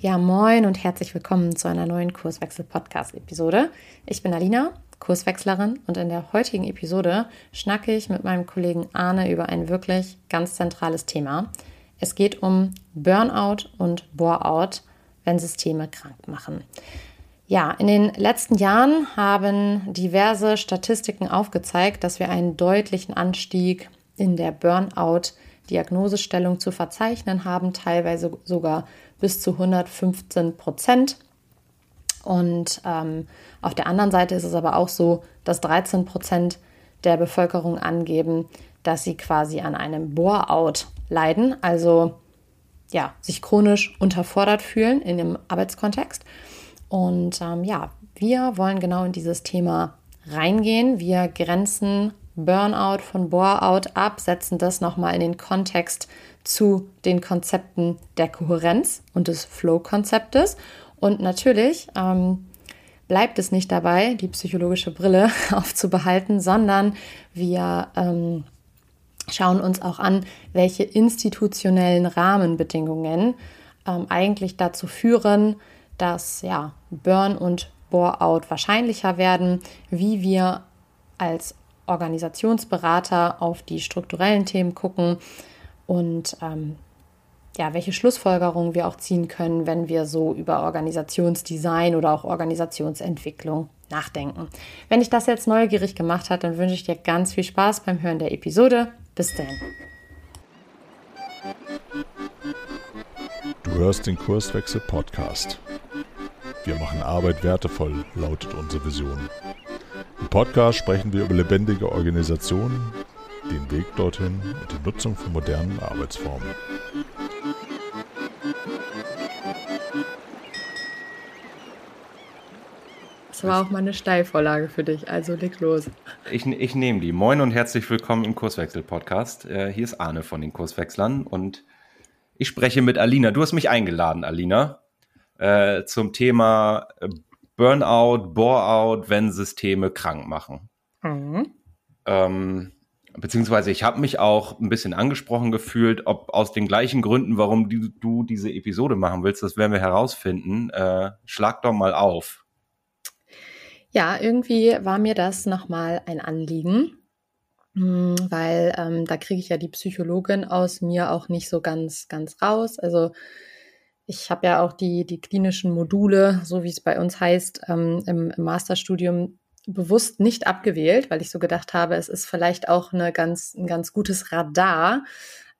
Ja, moin und herzlich willkommen zu einer neuen Kurswechsel-Podcast-Episode. Ich bin Alina, Kurswechslerin und in der heutigen Episode schnacke ich mit meinem Kollegen Arne über ein wirklich ganz zentrales Thema. Es geht um Burnout und Boreout, wenn Systeme krank machen. Ja, in den letzten Jahren haben diverse Statistiken aufgezeigt, dass wir einen deutlichen Anstieg in der Burnout-Diagnosestellung zu verzeichnen haben, teilweise sogar bis zu 115 Prozent. Und ähm, auf der anderen Seite ist es aber auch so, dass 13 Prozent der Bevölkerung angeben, dass sie quasi an einem Bore-out leiden, also ja, sich chronisch unterfordert fühlen in dem Arbeitskontext. Und ähm, ja, wir wollen genau in dieses Thema reingehen. Wir grenzen Burnout von Bore-out ab, setzen das nochmal in den Kontext zu den Konzepten der Kohärenz und des Flow-Konzeptes. Und natürlich ähm, bleibt es nicht dabei, die psychologische Brille aufzubehalten, sondern wir ähm, schauen uns auch an, welche institutionellen Rahmenbedingungen ähm, eigentlich dazu führen, dass ja, Burn und Bore-out wahrscheinlicher werden, wie wir als Organisationsberater auf die strukturellen Themen gucken, und ähm, ja, welche Schlussfolgerungen wir auch ziehen können, wenn wir so über Organisationsdesign oder auch Organisationsentwicklung nachdenken. Wenn dich das jetzt neugierig gemacht hat, dann wünsche ich dir ganz viel Spaß beim Hören der Episode. Bis dann. Du hörst den Kurswechsel Podcast. Wir machen Arbeit wertevoll, lautet unsere Vision. Im Podcast sprechen wir über lebendige Organisationen, den Weg dorthin und die Nutzung von modernen Arbeitsformen. Das war auch mal eine Steilvorlage für dich, also leg los. Ich, ich nehme die. Moin und herzlich willkommen im Kurswechsel-Podcast. Äh, hier ist Arne von den Kurswechslern und ich spreche mit Alina. Du hast mich eingeladen, Alina, äh, zum Thema Burnout, Boreout, wenn Systeme krank machen. Mhm. Ähm, beziehungsweise ich habe mich auch ein bisschen angesprochen gefühlt, ob aus den gleichen Gründen, warum die, du diese Episode machen willst, das werden wir herausfinden. Äh, schlag doch mal auf. Ja, irgendwie war mir das nochmal ein Anliegen, hm, weil ähm, da kriege ich ja die Psychologin aus mir auch nicht so ganz, ganz raus. Also ich habe ja auch die, die klinischen Module, so wie es bei uns heißt, ähm, im, im Masterstudium bewusst nicht abgewählt, weil ich so gedacht habe, es ist vielleicht auch eine ganz, ein ganz gutes Radar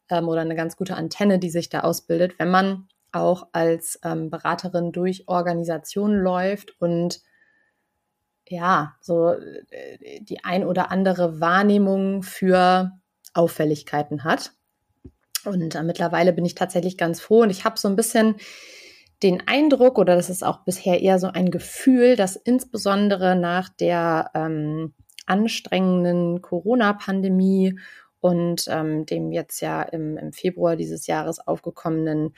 ähm, oder eine ganz gute Antenne, die sich da ausbildet, wenn man auch als ähm, Beraterin durch Organisationen läuft und ja, so äh, die ein oder andere Wahrnehmung für Auffälligkeiten hat. Und äh, mittlerweile bin ich tatsächlich ganz froh und ich habe so ein bisschen den Eindruck, oder das ist auch bisher eher so ein Gefühl, dass insbesondere nach der ähm, anstrengenden Corona-Pandemie und ähm, dem jetzt ja im, im Februar dieses Jahres aufgekommenen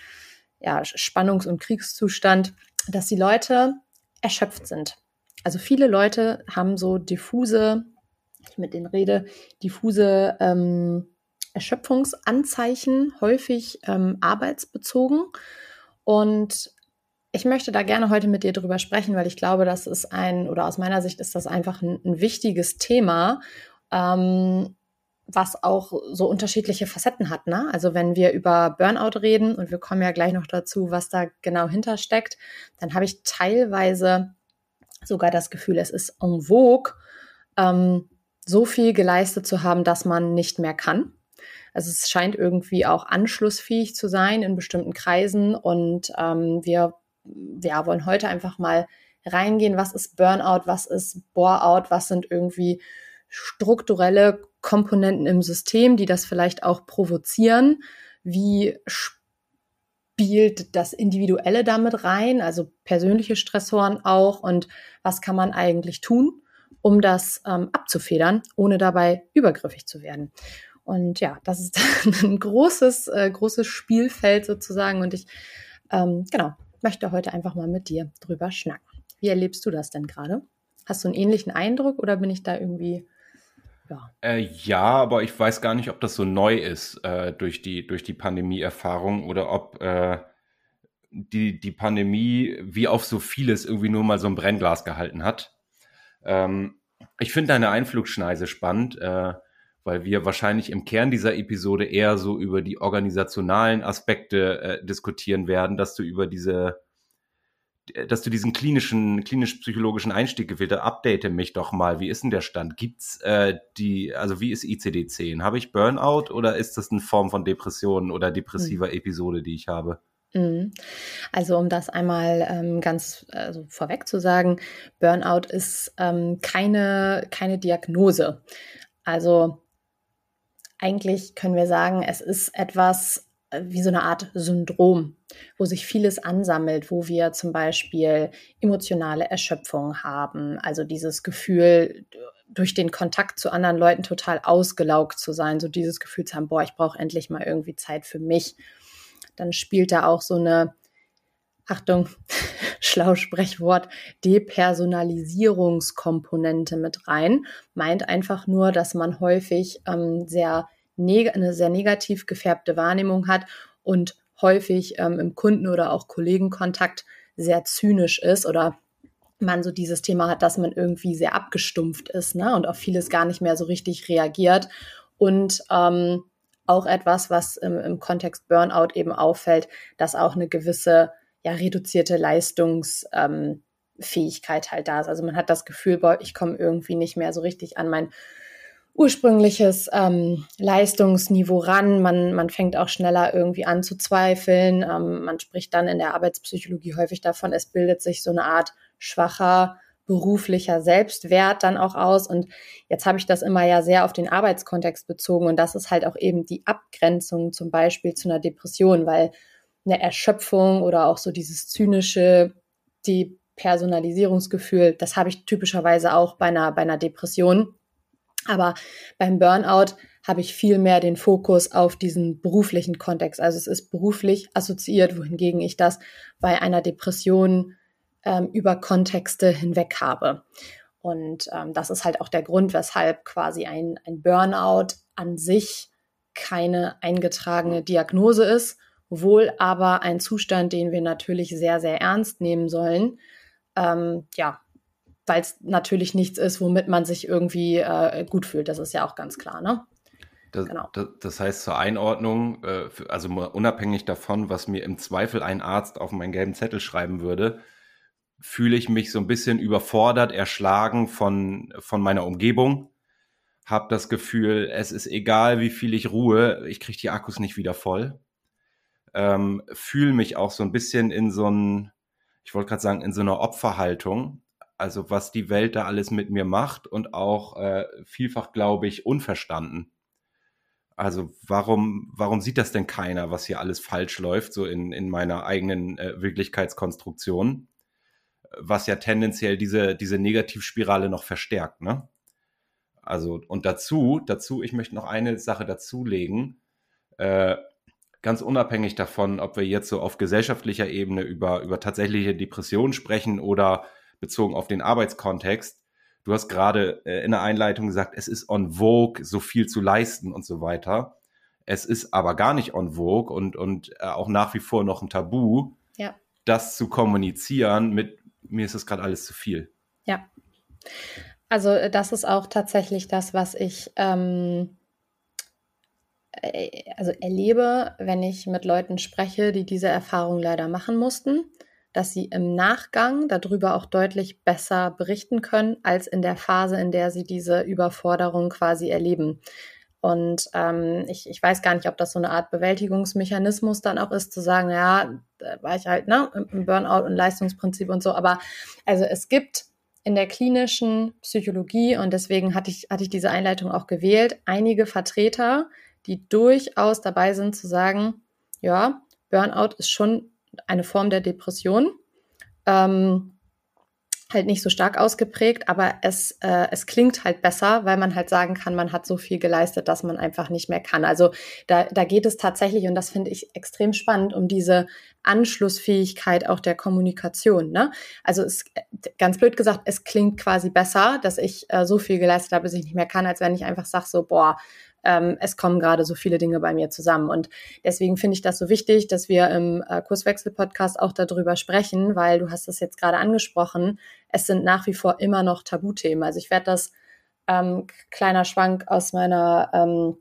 ja, Spannungs- und Kriegszustand, dass die Leute erschöpft sind. Also viele Leute haben so diffuse, ich mit denen rede, diffuse ähm, Erschöpfungsanzeichen, häufig ähm, arbeitsbezogen. Und ich möchte da gerne heute mit dir drüber sprechen, weil ich glaube, das ist ein, oder aus meiner Sicht ist das einfach ein, ein wichtiges Thema, ähm, was auch so unterschiedliche Facetten hat. Ne? Also wenn wir über Burnout reden, und wir kommen ja gleich noch dazu, was da genau hintersteckt, dann habe ich teilweise sogar das Gefühl, es ist en vogue, ähm, so viel geleistet zu haben, dass man nicht mehr kann. Also es scheint irgendwie auch anschlussfähig zu sein in bestimmten Kreisen und ähm, wir ja, wollen heute einfach mal reingehen, was ist Burnout, was ist Boreout, was sind irgendwie strukturelle Komponenten im System, die das vielleicht auch provozieren, wie spielt das Individuelle damit rein, also persönliche Stressoren auch und was kann man eigentlich tun, um das ähm, abzufedern, ohne dabei übergriffig zu werden. Und ja, das ist ein großes, äh, großes Spielfeld sozusagen. Und ich, ähm, genau, möchte heute einfach mal mit dir drüber schnacken. Wie erlebst du das denn gerade? Hast du einen ähnlichen Eindruck oder bin ich da irgendwie ja. Äh, ja, aber ich weiß gar nicht, ob das so neu ist äh, durch die, durch die Pandemie-Erfahrung oder ob, äh, die, die Pandemie wie auf so vieles irgendwie nur mal so ein Brennglas gehalten hat. Ähm, ich finde deine Einflugschneise spannend, äh, weil wir wahrscheinlich im Kern dieser Episode eher so über die organisationalen Aspekte äh, diskutieren werden, dass du über diese dass du diesen klinischen, klinisch-psychologischen Einstieg gewählt hast, update mich doch mal. Wie ist denn der Stand? Gibt's äh, die, also wie ist ICD-10? Habe ich Burnout oder ist das eine Form von Depression oder depressiver mhm. Episode, die ich habe? Mhm. Also um das einmal ähm, ganz also vorweg zu sagen, Burnout ist ähm, keine, keine Diagnose. Also eigentlich können wir sagen, es ist etwas, wie so eine Art Syndrom, wo sich vieles ansammelt, wo wir zum Beispiel emotionale Erschöpfung haben, also dieses Gefühl, durch den Kontakt zu anderen Leuten total ausgelaugt zu sein, so dieses Gefühl zu haben, boah, ich brauche endlich mal irgendwie Zeit für mich. Dann spielt da auch so eine, Achtung, Schlausprechwort, Depersonalisierungskomponente mit rein. Meint einfach nur, dass man häufig ähm, sehr eine sehr negativ gefärbte Wahrnehmung hat und häufig ähm, im Kunden- oder auch Kollegenkontakt sehr zynisch ist oder man so dieses Thema hat, dass man irgendwie sehr abgestumpft ist ne? und auf vieles gar nicht mehr so richtig reagiert. Und ähm, auch etwas, was im, im Kontext Burnout eben auffällt, dass auch eine gewisse ja, reduzierte Leistungsfähigkeit ähm, halt da ist. Also man hat das Gefühl, boah, ich komme irgendwie nicht mehr so richtig an mein ursprüngliches ähm, Leistungsniveau ran. Man, man fängt auch schneller irgendwie an zu zweifeln. Ähm, man spricht dann in der Arbeitspsychologie häufig davon, es bildet sich so eine Art schwacher beruflicher Selbstwert dann auch aus. Und jetzt habe ich das immer ja sehr auf den Arbeitskontext bezogen. Und das ist halt auch eben die Abgrenzung zum Beispiel zu einer Depression, weil eine Erschöpfung oder auch so dieses zynische, die Personalisierungsgefühl, das habe ich typischerweise auch bei einer, bei einer Depression. Aber beim Burnout habe ich viel mehr den Fokus auf diesen beruflichen Kontext. Also es ist beruflich assoziiert, wohingegen ich das bei einer Depression ähm, über Kontexte hinweg habe. Und ähm, das ist halt auch der Grund, weshalb quasi ein, ein Burnout an sich keine eingetragene Diagnose ist, wohl aber ein Zustand, den wir natürlich sehr, sehr ernst nehmen sollen. Ähm, ja, weil es natürlich nichts ist, womit man sich irgendwie äh, gut fühlt. Das ist ja auch ganz klar, ne? Das, genau. das, das heißt zur Einordnung, äh, für, also unabhängig davon, was mir im Zweifel ein Arzt auf meinen gelben Zettel schreiben würde, fühle ich mich so ein bisschen überfordert, erschlagen von, von meiner Umgebung. Hab das Gefühl, es ist egal, wie viel ich ruhe, ich kriege die Akkus nicht wieder voll. Ähm, fühle mich auch so ein bisschen in so ein, ich wollte gerade sagen, in so einer Opferhaltung also was die Welt da alles mit mir macht und auch äh, vielfach, glaube ich, unverstanden. Also warum, warum sieht das denn keiner, was hier alles falsch läuft, so in, in meiner eigenen äh, Wirklichkeitskonstruktion, was ja tendenziell diese, diese Negativspirale noch verstärkt, ne? Also, und dazu, dazu, ich möchte noch eine Sache dazulegen, äh, ganz unabhängig davon, ob wir jetzt so auf gesellschaftlicher Ebene über, über tatsächliche Depressionen sprechen oder bezogen auf den Arbeitskontext. Du hast gerade äh, in der Einleitung gesagt, es ist on vogue, so viel zu leisten und so weiter. Es ist aber gar nicht on vogue und, und äh, auch nach wie vor noch ein Tabu, ja. das zu kommunizieren mit, mir ist das gerade alles zu viel. Ja. Also äh, das ist auch tatsächlich das, was ich ähm, äh, also erlebe, wenn ich mit Leuten spreche, die diese Erfahrung leider machen mussten dass sie im Nachgang darüber auch deutlich besser berichten können, als in der Phase, in der sie diese Überforderung quasi erleben. Und ähm, ich, ich weiß gar nicht, ob das so eine Art Bewältigungsmechanismus dann auch ist, zu sagen, ja, da war ich halt ne, im Burnout und Leistungsprinzip und so. Aber also es gibt in der klinischen Psychologie, und deswegen hatte ich, hatte ich diese Einleitung auch gewählt, einige Vertreter, die durchaus dabei sind zu sagen, ja, Burnout ist schon eine Form der Depression. Ähm, halt nicht so stark ausgeprägt, aber es, äh, es klingt halt besser, weil man halt sagen kann, man hat so viel geleistet, dass man einfach nicht mehr kann. Also da, da geht es tatsächlich, und das finde ich extrem spannend, um diese Anschlussfähigkeit auch der Kommunikation. Ne? Also es, ganz blöd gesagt, es klingt quasi besser, dass ich äh, so viel geleistet habe, dass ich nicht mehr kann, als wenn ich einfach sage so, boah, ähm, es kommen gerade so viele Dinge bei mir zusammen. Und deswegen finde ich das so wichtig, dass wir im äh, Kurswechsel-Podcast auch darüber sprechen, weil du hast das jetzt gerade angesprochen. Es sind nach wie vor immer noch Tabuthemen. Also ich werde das ähm, kleiner Schwank aus meiner ähm,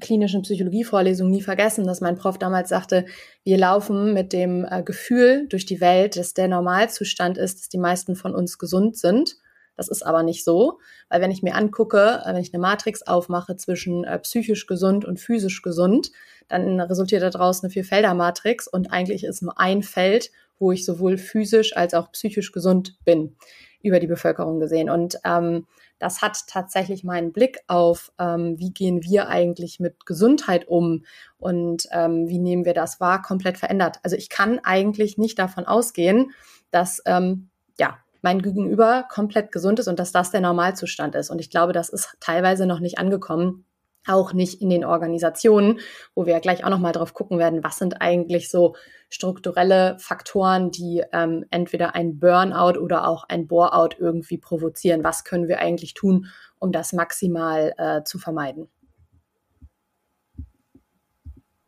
klinischen Psychologievorlesung nie vergessen, dass mein Prof damals sagte, wir laufen mit dem äh, Gefühl durch die Welt, dass der Normalzustand ist, dass die meisten von uns gesund sind das ist aber nicht so, weil wenn ich mir angucke, äh, wenn ich eine Matrix aufmache zwischen äh, psychisch gesund und physisch gesund, dann resultiert daraus eine Vierfelder-Matrix und eigentlich ist nur ein Feld, wo ich sowohl physisch als auch psychisch gesund bin, über die Bevölkerung gesehen. Und ähm, das hat tatsächlich meinen Blick auf, ähm, wie gehen wir eigentlich mit Gesundheit um und ähm, wie nehmen wir das wahr, komplett verändert. Also ich kann eigentlich nicht davon ausgehen, dass ähm, ja mein Gegenüber komplett gesund ist und dass das der Normalzustand ist. Und ich glaube, das ist teilweise noch nicht angekommen, auch nicht in den Organisationen, wo wir ja gleich auch nochmal drauf gucken werden, was sind eigentlich so strukturelle Faktoren, die ähm, entweder ein Burnout oder auch ein Boreout irgendwie provozieren. Was können wir eigentlich tun, um das maximal äh, zu vermeiden?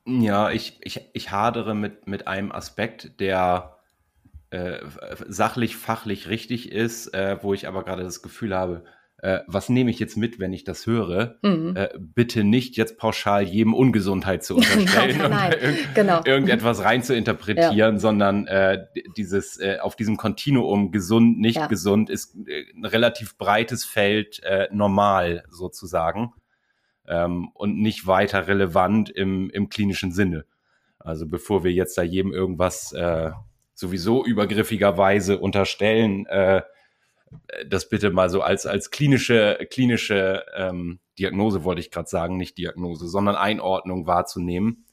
Ja, ich, ich, ich hadere mit, mit einem Aspekt, der äh, sachlich, fachlich richtig ist, äh, wo ich aber gerade das Gefühl habe, äh, was nehme ich jetzt mit, wenn ich das höre? Mhm. Äh, bitte nicht jetzt pauschal jedem Ungesundheit zu unterstellen nein, nein, und irg genau. irgendetwas rein zu interpretieren, ja. sondern äh, dieses äh, auf diesem Kontinuum gesund, nicht ja. gesund ist ein relativ breites Feld normal sozusagen ähm, und nicht weiter relevant im, im klinischen Sinne. Also bevor wir jetzt da jedem irgendwas sowieso übergriffigerweise unterstellen, äh, das bitte mal so als, als klinische, klinische ähm, Diagnose, wollte ich gerade sagen, nicht Diagnose, sondern Einordnung wahrzunehmen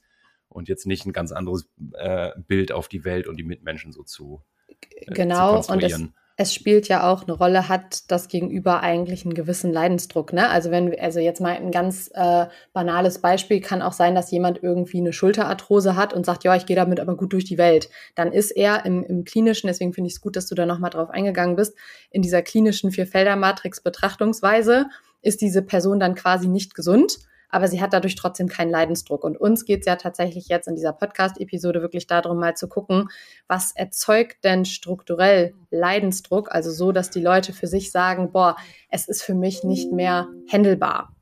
und jetzt nicht ein ganz anderes äh, Bild auf die Welt und die Mitmenschen so zu, äh, genau, zu konstruieren. Und es spielt ja auch eine Rolle, hat das Gegenüber eigentlich einen gewissen Leidensdruck. Ne? Also wenn, also jetzt mal ein ganz äh, banales Beispiel kann auch sein, dass jemand irgendwie eine Schulterarthrose hat und sagt, ja, ich gehe damit aber gut durch die Welt. Dann ist er im, im klinischen, deswegen finde ich es gut, dass du da nochmal drauf eingegangen bist, in dieser klinischen Vierfelder-Matrix-Betrachtungsweise ist diese Person dann quasi nicht gesund aber sie hat dadurch trotzdem keinen Leidensdruck. Und uns geht es ja tatsächlich jetzt in dieser Podcast-Episode wirklich darum, mal zu gucken, was erzeugt denn strukturell Leidensdruck, also so, dass die Leute für sich sagen, boah, es ist für mich nicht mehr händelbar.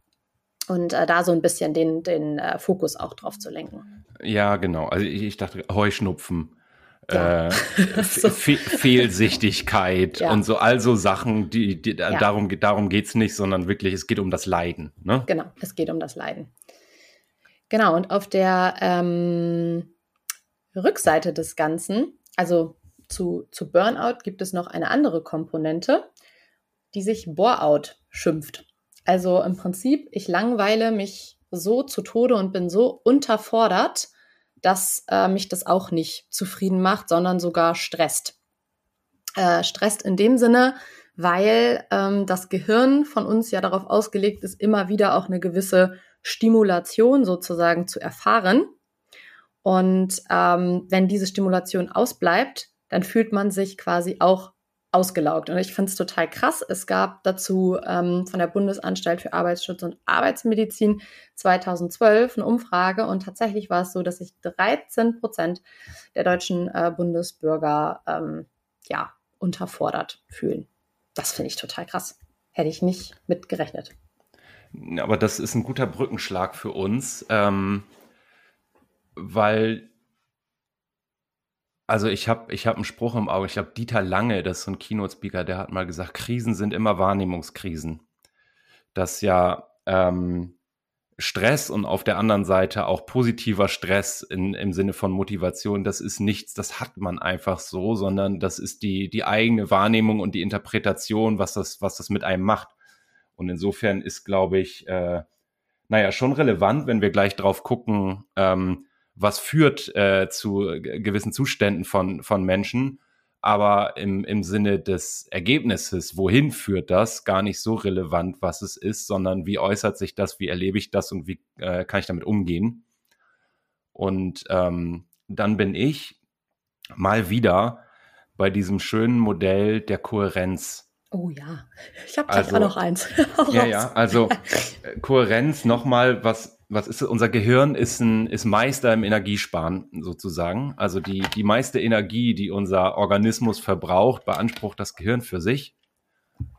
Und äh, da so ein bisschen den, den äh, Fokus auch drauf zu lenken. Ja, genau. Also ich, ich dachte, Heuschnupfen ja. äh, so. Fehlsichtigkeit ja. und so also Sachen, die, die ja. darum, darum geht es nicht, sondern wirklich, es geht um das Leiden. Ne? Genau, es geht um das Leiden. Genau, und auf der ähm, Rückseite des Ganzen, also zu, zu Burnout, gibt es noch eine andere Komponente, die sich Boreout schimpft. Also im Prinzip, ich langweile mich so zu Tode und bin so unterfordert, dass äh, mich das auch nicht zufrieden macht, sondern sogar stresst. Äh, stresst in dem Sinne, weil ähm, das Gehirn von uns ja darauf ausgelegt ist, immer wieder auch eine gewisse Stimulation sozusagen zu erfahren. Und ähm, wenn diese Stimulation ausbleibt, dann fühlt man sich quasi auch ausgelaugt. Und ich finde es total krass. Es gab dazu ähm, von der Bundesanstalt für Arbeitsschutz und Arbeitsmedizin 2012 eine Umfrage und tatsächlich war es so, dass sich 13 Prozent der deutschen äh, Bundesbürger ähm, ja unterfordert fühlen. Das finde ich total krass. Hätte ich nicht mit gerechnet. Aber das ist ein guter Brückenschlag für uns, ähm, weil also ich habe ich hab einen Spruch im Auge, ich glaube Dieter Lange, das ist so ein Keynote-Speaker, der hat mal gesagt, Krisen sind immer Wahrnehmungskrisen. Dass ja ähm, Stress und auf der anderen Seite auch positiver Stress in, im Sinne von Motivation, das ist nichts, das hat man einfach so, sondern das ist die, die eigene Wahrnehmung und die Interpretation, was das, was das mit einem macht. Und insofern ist, glaube ich, äh, naja, schon relevant, wenn wir gleich drauf gucken, ähm, was führt äh, zu gewissen Zuständen von, von Menschen. Aber im, im Sinne des Ergebnisses, wohin führt das, gar nicht so relevant, was es ist, sondern wie äußert sich das, wie erlebe ich das und wie äh, kann ich damit umgehen. Und ähm, dann bin ich mal wieder bei diesem schönen Modell der Kohärenz Oh ja, ich habe gleich also, auch noch eins. ja, ja, also äh, Kohärenz nochmal, was, was ist unser Gehirn ist ein ist Meister im Energiesparen sozusagen. Also die, die meiste Energie, die unser Organismus verbraucht, beansprucht das Gehirn für sich.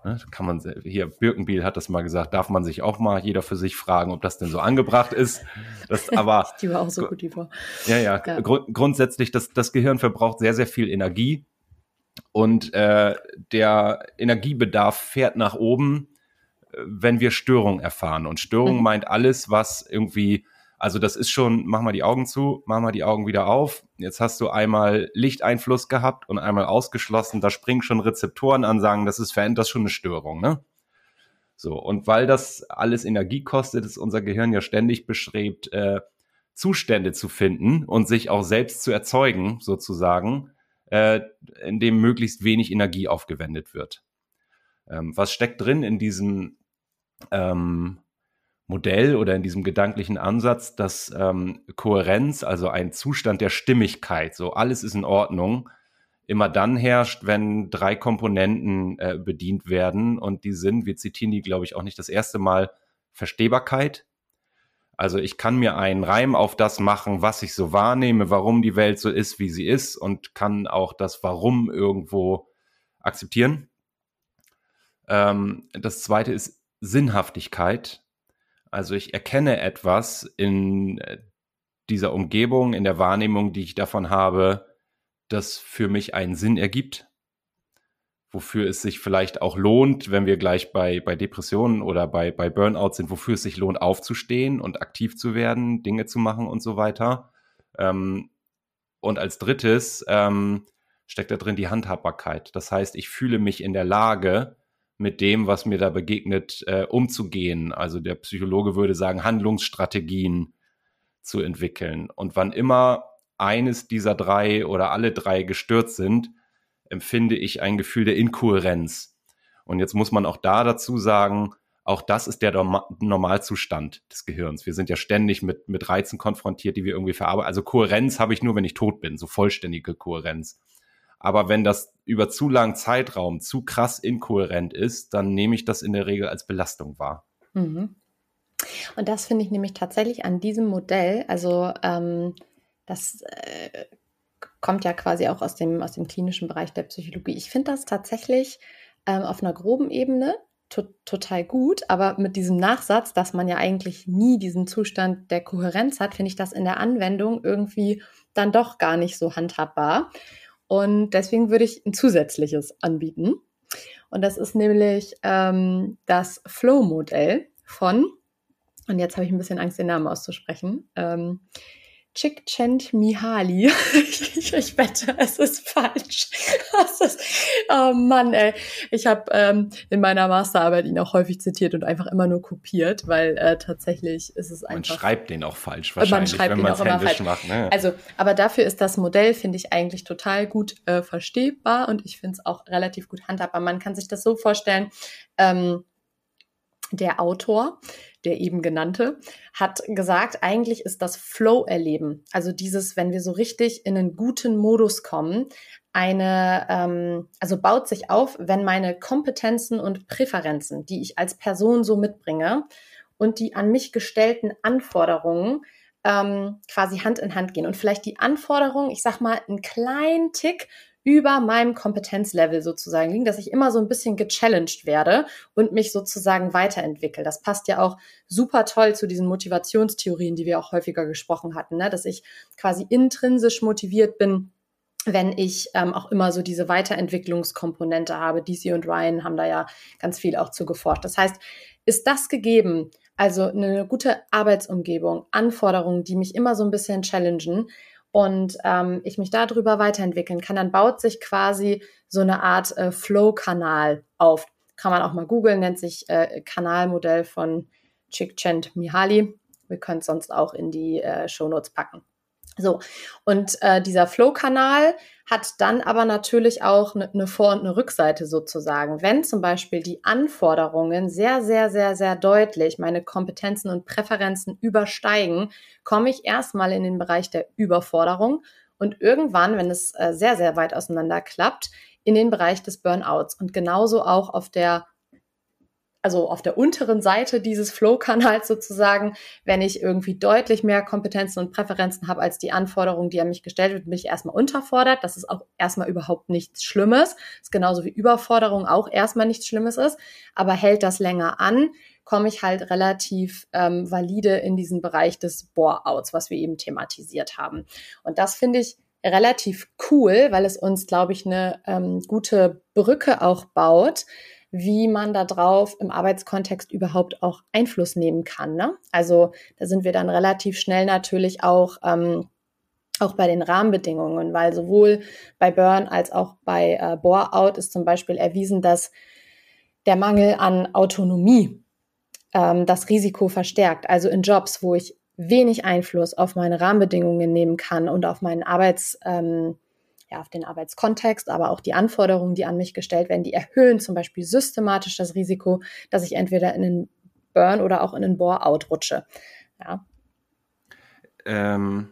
Ne, kann man hier Birkenbiel hat das mal gesagt, darf man sich auch mal jeder für sich fragen, ob das denn so angebracht ist. Das aber die war auch so gut die war. Ja, ja, ja. Gru grundsätzlich das das Gehirn verbraucht sehr sehr viel Energie und äh, der Energiebedarf fährt nach oben, wenn wir Störung erfahren. Und Störung mhm. meint alles, was irgendwie, also das ist schon, mach mal die Augen zu, mach mal die Augen wieder auf. Jetzt hast du einmal Lichteinfluss gehabt und einmal ausgeschlossen. Da springen schon Rezeptoren an, sagen, das ist verändert, das ist schon eine Störung, ne? So, und weil das alles Energie kostet, ist unser Gehirn ja ständig bestrebt, äh, Zustände zu finden und sich auch selbst zu erzeugen, sozusagen, äh, in dem möglichst wenig Energie aufgewendet wird. Ähm, was steckt drin in diesem ähm, Modell oder in diesem gedanklichen Ansatz, dass ähm, Kohärenz, also ein Zustand der Stimmigkeit, so alles ist in Ordnung, immer dann herrscht, wenn drei Komponenten äh, bedient werden und die sind, wir zitieren die, glaube ich, auch nicht das erste Mal, Verstehbarkeit, also ich kann mir einen Reim auf das machen, was ich so wahrnehme, warum die Welt so ist, wie sie ist und kann auch das Warum irgendwo akzeptieren. Ähm, das zweite ist Sinnhaftigkeit. Also ich erkenne etwas in äh, dieser Umgebung, in der Wahrnehmung, die ich davon habe, das für mich einen Sinn ergibt wofür es sich vielleicht auch lohnt, wenn wir gleich bei, bei Depressionen oder bei, bei Burnout sind, wofür es sich lohnt, aufzustehen und aktiv zu werden, Dinge zu machen und so weiter. Ähm, und als drittes ähm, steckt da drin die Handhabbarkeit. Das heißt, ich fühle mich in der Lage, mit dem, was mir da begegnet, äh, umzugehen. Also der Psychologe würde sagen, Handlungsstrategien zu entwickeln. Und wann immer eines dieser drei oder alle drei gestört sind, empfinde ich ein Gefühl der Inkohärenz. Und jetzt muss man auch da dazu sagen, auch das ist der Normalzustand des Gehirns. Wir sind ja ständig mit, mit Reizen konfrontiert, die wir irgendwie verarbeiten. Also Kohärenz habe ich nur, wenn ich tot bin, so vollständige Kohärenz. Aber wenn das über zu langen Zeitraum zu krass inkohärent ist, dann nehme ich das in der Regel als Belastung wahr. Mhm. Und das finde ich nämlich tatsächlich an diesem Modell, also ähm, das äh, kommt ja quasi auch aus dem, aus dem klinischen Bereich der Psychologie. Ich finde das tatsächlich ähm, auf einer groben Ebene to total gut, aber mit diesem Nachsatz, dass man ja eigentlich nie diesen Zustand der Kohärenz hat, finde ich das in der Anwendung irgendwie dann doch gar nicht so handhabbar. Und deswegen würde ich ein zusätzliches anbieten. Und das ist nämlich ähm, das Flow-Modell von, und jetzt habe ich ein bisschen Angst, den Namen auszusprechen, ähm, Chikchent Mihali. ich, ich wette, es ist falsch. Das ist, oh Mann, ey. Ich habe ähm, in meiner Masterarbeit ihn auch häufig zitiert und einfach immer nur kopiert, weil äh, tatsächlich ist es einfach. Man schreibt den auch falsch wahrscheinlich, man wenn man es händisch macht. Ne? Also, aber dafür ist das Modell, finde ich, eigentlich total gut äh, verstehbar und ich finde es auch relativ gut handhabbar. Man kann sich das so vorstellen, ähm, der Autor, der eben genannte, hat gesagt, eigentlich ist das Flow-Erleben, also dieses, wenn wir so richtig in einen guten Modus kommen, eine, ähm, also baut sich auf, wenn meine Kompetenzen und Präferenzen, die ich als Person so mitbringe und die an mich gestellten Anforderungen ähm, quasi Hand in Hand gehen. Und vielleicht die Anforderungen, ich sag mal, einen kleinen Tick über meinem Kompetenzlevel sozusagen liegen, dass ich immer so ein bisschen gechallenged werde und mich sozusagen weiterentwickle. Das passt ja auch super toll zu diesen Motivationstheorien, die wir auch häufiger gesprochen hatten, ne? dass ich quasi intrinsisch motiviert bin, wenn ich ähm, auch immer so diese Weiterentwicklungskomponente habe. DC und Ryan haben da ja ganz viel auch zu geforscht. Das heißt, ist das gegeben, also eine gute Arbeitsumgebung, Anforderungen, die mich immer so ein bisschen challengen, und ähm, ich mich darüber weiterentwickeln kann, dann baut sich quasi so eine Art äh, Flow-Kanal auf. Kann man auch mal googeln, nennt sich äh, Kanalmodell von Chikchent Mihaly. Wir können es sonst auch in die äh, Shownotes packen. So, und äh, dieser Flow-Kanal hat dann aber natürlich auch eine ne Vor- und eine Rückseite sozusagen. Wenn zum Beispiel die Anforderungen sehr, sehr, sehr, sehr deutlich meine Kompetenzen und Präferenzen übersteigen, komme ich erstmal in den Bereich der Überforderung und irgendwann, wenn es äh, sehr, sehr weit auseinander klappt, in den Bereich des Burnouts und genauso auch auf der also auf der unteren Seite dieses Flow-Kanals sozusagen, wenn ich irgendwie deutlich mehr Kompetenzen und Präferenzen habe als die Anforderungen, die an mich gestellt wird, bin ich erstmal unterfordert. Das ist auch erstmal überhaupt nichts Schlimmes. Das ist genauso wie Überforderung auch erstmal nichts Schlimmes ist. Aber hält das länger an, komme ich halt relativ ähm, valide in diesen Bereich des Bore-Outs, was wir eben thematisiert haben. Und das finde ich relativ cool, weil es uns, glaube ich, eine ähm, gute Brücke auch baut wie man da drauf im Arbeitskontext überhaupt auch Einfluss nehmen kann. Ne? Also da sind wir dann relativ schnell natürlich auch, ähm, auch bei den Rahmenbedingungen, weil sowohl bei Burn als auch bei äh, Bore-out ist zum Beispiel erwiesen, dass der Mangel an Autonomie ähm, das Risiko verstärkt. Also in Jobs, wo ich wenig Einfluss auf meine Rahmenbedingungen nehmen kann und auf meinen Arbeits, ähm, ja, auf den Arbeitskontext, aber auch die Anforderungen, die an mich gestellt werden, die erhöhen zum Beispiel systematisch das Risiko, dass ich entweder in einen Burn oder auch in einen Bore-out rutsche. Ja. Ähm,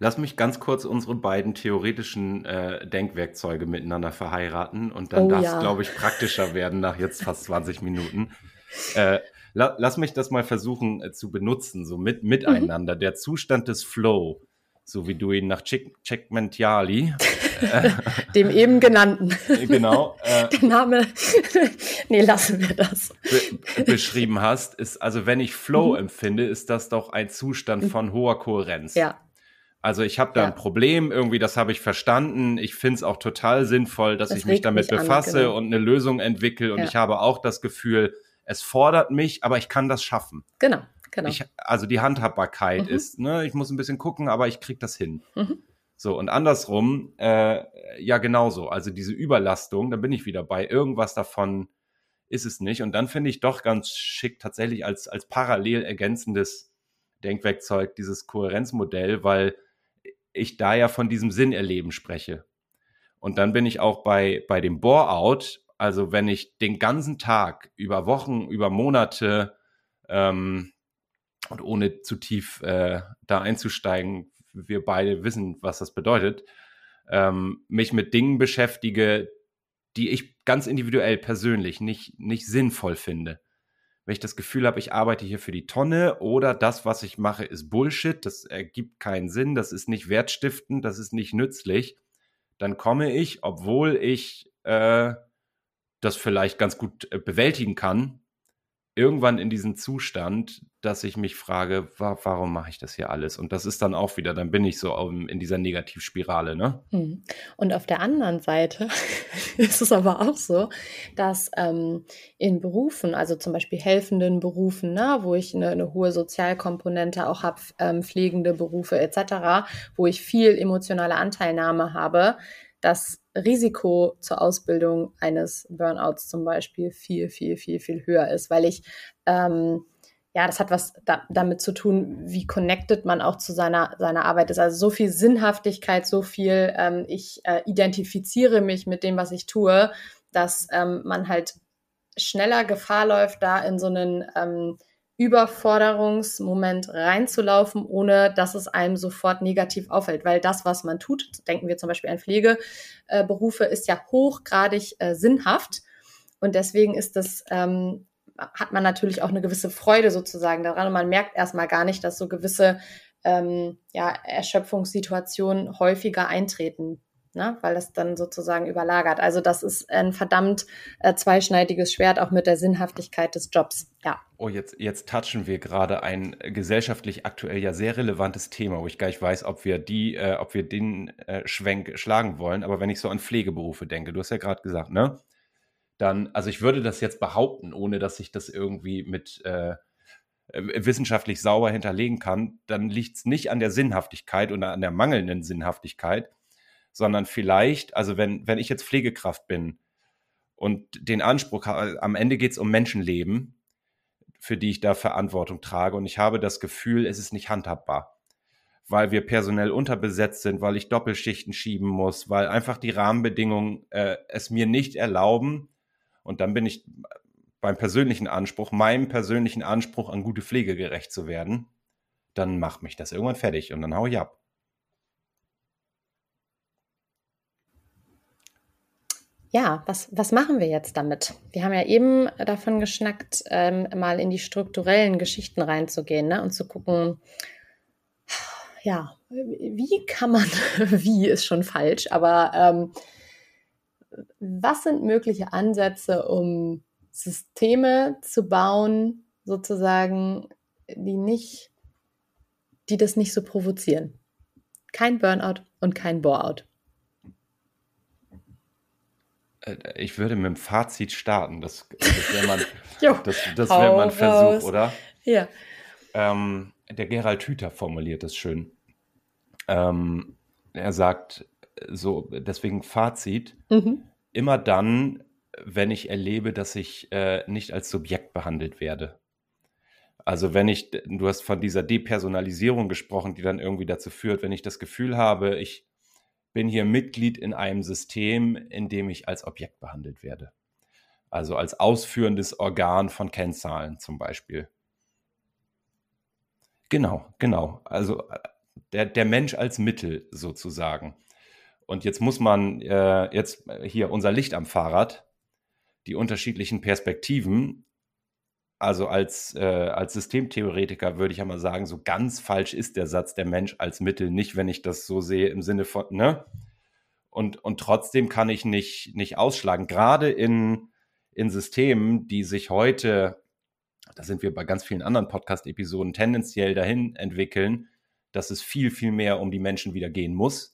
lass mich ganz kurz unsere beiden theoretischen äh, Denkwerkzeuge miteinander verheiraten und dann oh, darf es, ja. glaube ich, praktischer werden nach jetzt fast 20 Minuten. Äh, la lass mich das mal versuchen äh, zu benutzen, so mit, miteinander. Mhm. Der Zustand des Flow so wie du ihn nach Csikszentmihalyi, dem eben genannten, genau, äh, der Name, nee, lassen wir das, be beschrieben hast, ist also wenn ich Flow mhm. empfinde, ist das doch ein Zustand mhm. von hoher Kohärenz. Ja. Also ich habe da ja. ein Problem, irgendwie, das habe ich verstanden. Ich finde es auch total sinnvoll, dass das ich mich damit mich befasse an, genau. und eine Lösung entwickle. Und ja. ich habe auch das Gefühl, es fordert mich, aber ich kann das schaffen. Genau. Genau. Ich, also die Handhabbarkeit mhm. ist, ne, ich muss ein bisschen gucken, aber ich krieg das hin. Mhm. So, und andersrum, äh, ja, genauso. Also diese Überlastung, da bin ich wieder bei. Irgendwas davon ist es nicht. Und dann finde ich doch ganz schick tatsächlich als, als parallel ergänzendes Denkwerkzeug dieses Kohärenzmodell, weil ich da ja von diesem Sinnerleben spreche. Und dann bin ich auch bei, bei dem Bore-out, also wenn ich den ganzen Tag über Wochen, über Monate ähm, und ohne zu tief äh, da einzusteigen, wir beide wissen, was das bedeutet, ähm, mich mit Dingen beschäftige, die ich ganz individuell persönlich nicht, nicht sinnvoll finde. Wenn ich das Gefühl habe, ich arbeite hier für die Tonne oder das, was ich mache, ist Bullshit, das ergibt keinen Sinn, das ist nicht wertstiftend, das ist nicht nützlich, dann komme ich, obwohl ich äh, das vielleicht ganz gut äh, bewältigen kann, irgendwann in diesen Zustand, dass ich mich frage, wa warum mache ich das hier alles? Und das ist dann auch wieder, dann bin ich so in dieser Negativspirale, ne? Hm. Und auf der anderen Seite ist es aber auch so, dass ähm, in Berufen, also zum Beispiel helfenden Berufen, ne, wo ich eine, eine hohe Sozialkomponente auch habe, ähm, pflegende Berufe etc., wo ich viel emotionale Anteilnahme habe, das Risiko zur Ausbildung eines Burnouts zum Beispiel viel, viel, viel, viel höher ist, weil ich, ähm, ja, das hat was da, damit zu tun, wie connected man auch zu seiner, seiner Arbeit ist. Also so viel Sinnhaftigkeit, so viel, ähm, ich äh, identifiziere mich mit dem, was ich tue, dass ähm, man halt schneller Gefahr läuft, da in so einen ähm, Überforderungsmoment reinzulaufen, ohne dass es einem sofort negativ auffällt. Weil das, was man tut, denken wir zum Beispiel an Pflegeberufe, ist ja hochgradig äh, sinnhaft. Und deswegen ist das, ähm, hat man natürlich auch eine gewisse Freude sozusagen daran. Und man merkt erstmal gar nicht, dass so gewisse ähm, ja, Erschöpfungssituationen häufiger eintreten ne? weil das dann sozusagen überlagert. Also das ist ein verdammt äh, zweischneidiges Schwert, auch mit der Sinnhaftigkeit des Jobs. Ja. Oh, jetzt, jetzt touchen wir gerade ein gesellschaftlich aktuell ja sehr relevantes Thema, wo ich gar nicht weiß, ob wir die, äh, ob wir den äh, Schwenk schlagen wollen. Aber wenn ich so an Pflegeberufe denke, du hast ja gerade gesagt, ne? Dann, also ich würde das jetzt behaupten, ohne dass ich das irgendwie mit äh, wissenschaftlich sauber hinterlegen kann, dann liegt es nicht an der Sinnhaftigkeit oder an der mangelnden Sinnhaftigkeit, sondern vielleicht, also wenn, wenn ich jetzt Pflegekraft bin und den Anspruch habe, am Ende geht es um Menschenleben, für die ich da Verantwortung trage und ich habe das Gefühl, es ist nicht handhabbar, weil wir personell unterbesetzt sind, weil ich Doppelschichten schieben muss, weil einfach die Rahmenbedingungen äh, es mir nicht erlauben und dann bin ich beim persönlichen Anspruch, meinem persönlichen Anspruch an gute Pflege gerecht zu werden, dann macht mich das irgendwann fertig und dann hau ich ab. ja, was, was machen wir jetzt damit? Wir haben ja eben davon geschnackt, ähm, mal in die strukturellen Geschichten reinzugehen ne? und zu gucken, ja, wie kann man, wie ist schon falsch, aber ähm, was sind mögliche Ansätze, um Systeme zu bauen, sozusagen, die nicht, die das nicht so provozieren? Kein Burnout und kein Boreout. Äh, ich würde mit dem Fazit starten. Das, das wäre mal, das, das wär mal ein Versuch, oder? Ja. Ähm, der Gerald Hüther formuliert es schön. Ähm, er sagt so, deswegen Fazit, mhm. immer dann, wenn ich erlebe, dass ich äh, nicht als Subjekt behandelt werde. Also wenn ich, du hast von dieser Depersonalisierung gesprochen, die dann irgendwie dazu führt, wenn ich das Gefühl habe, ich bin hier Mitglied in einem System, in dem ich als Objekt behandelt werde. Also als ausführendes Organ von Kennzahlen zum Beispiel. Genau, genau. Also äh, der, der Mensch als Mittel sozusagen. Und jetzt muss man äh, jetzt hier unser Licht am Fahrrad, die unterschiedlichen Perspektiven. Also als, äh, als Systemtheoretiker würde ich ja mal sagen, so ganz falsch ist der Satz der Mensch als Mittel nicht, wenn ich das so sehe im Sinne von, ne? Und, und trotzdem kann ich nicht, nicht ausschlagen. Gerade in, in Systemen, die sich heute da sind wir bei ganz vielen anderen Podcast-Episoden tendenziell dahin entwickeln, dass es viel, viel mehr um die Menschen wieder gehen muss,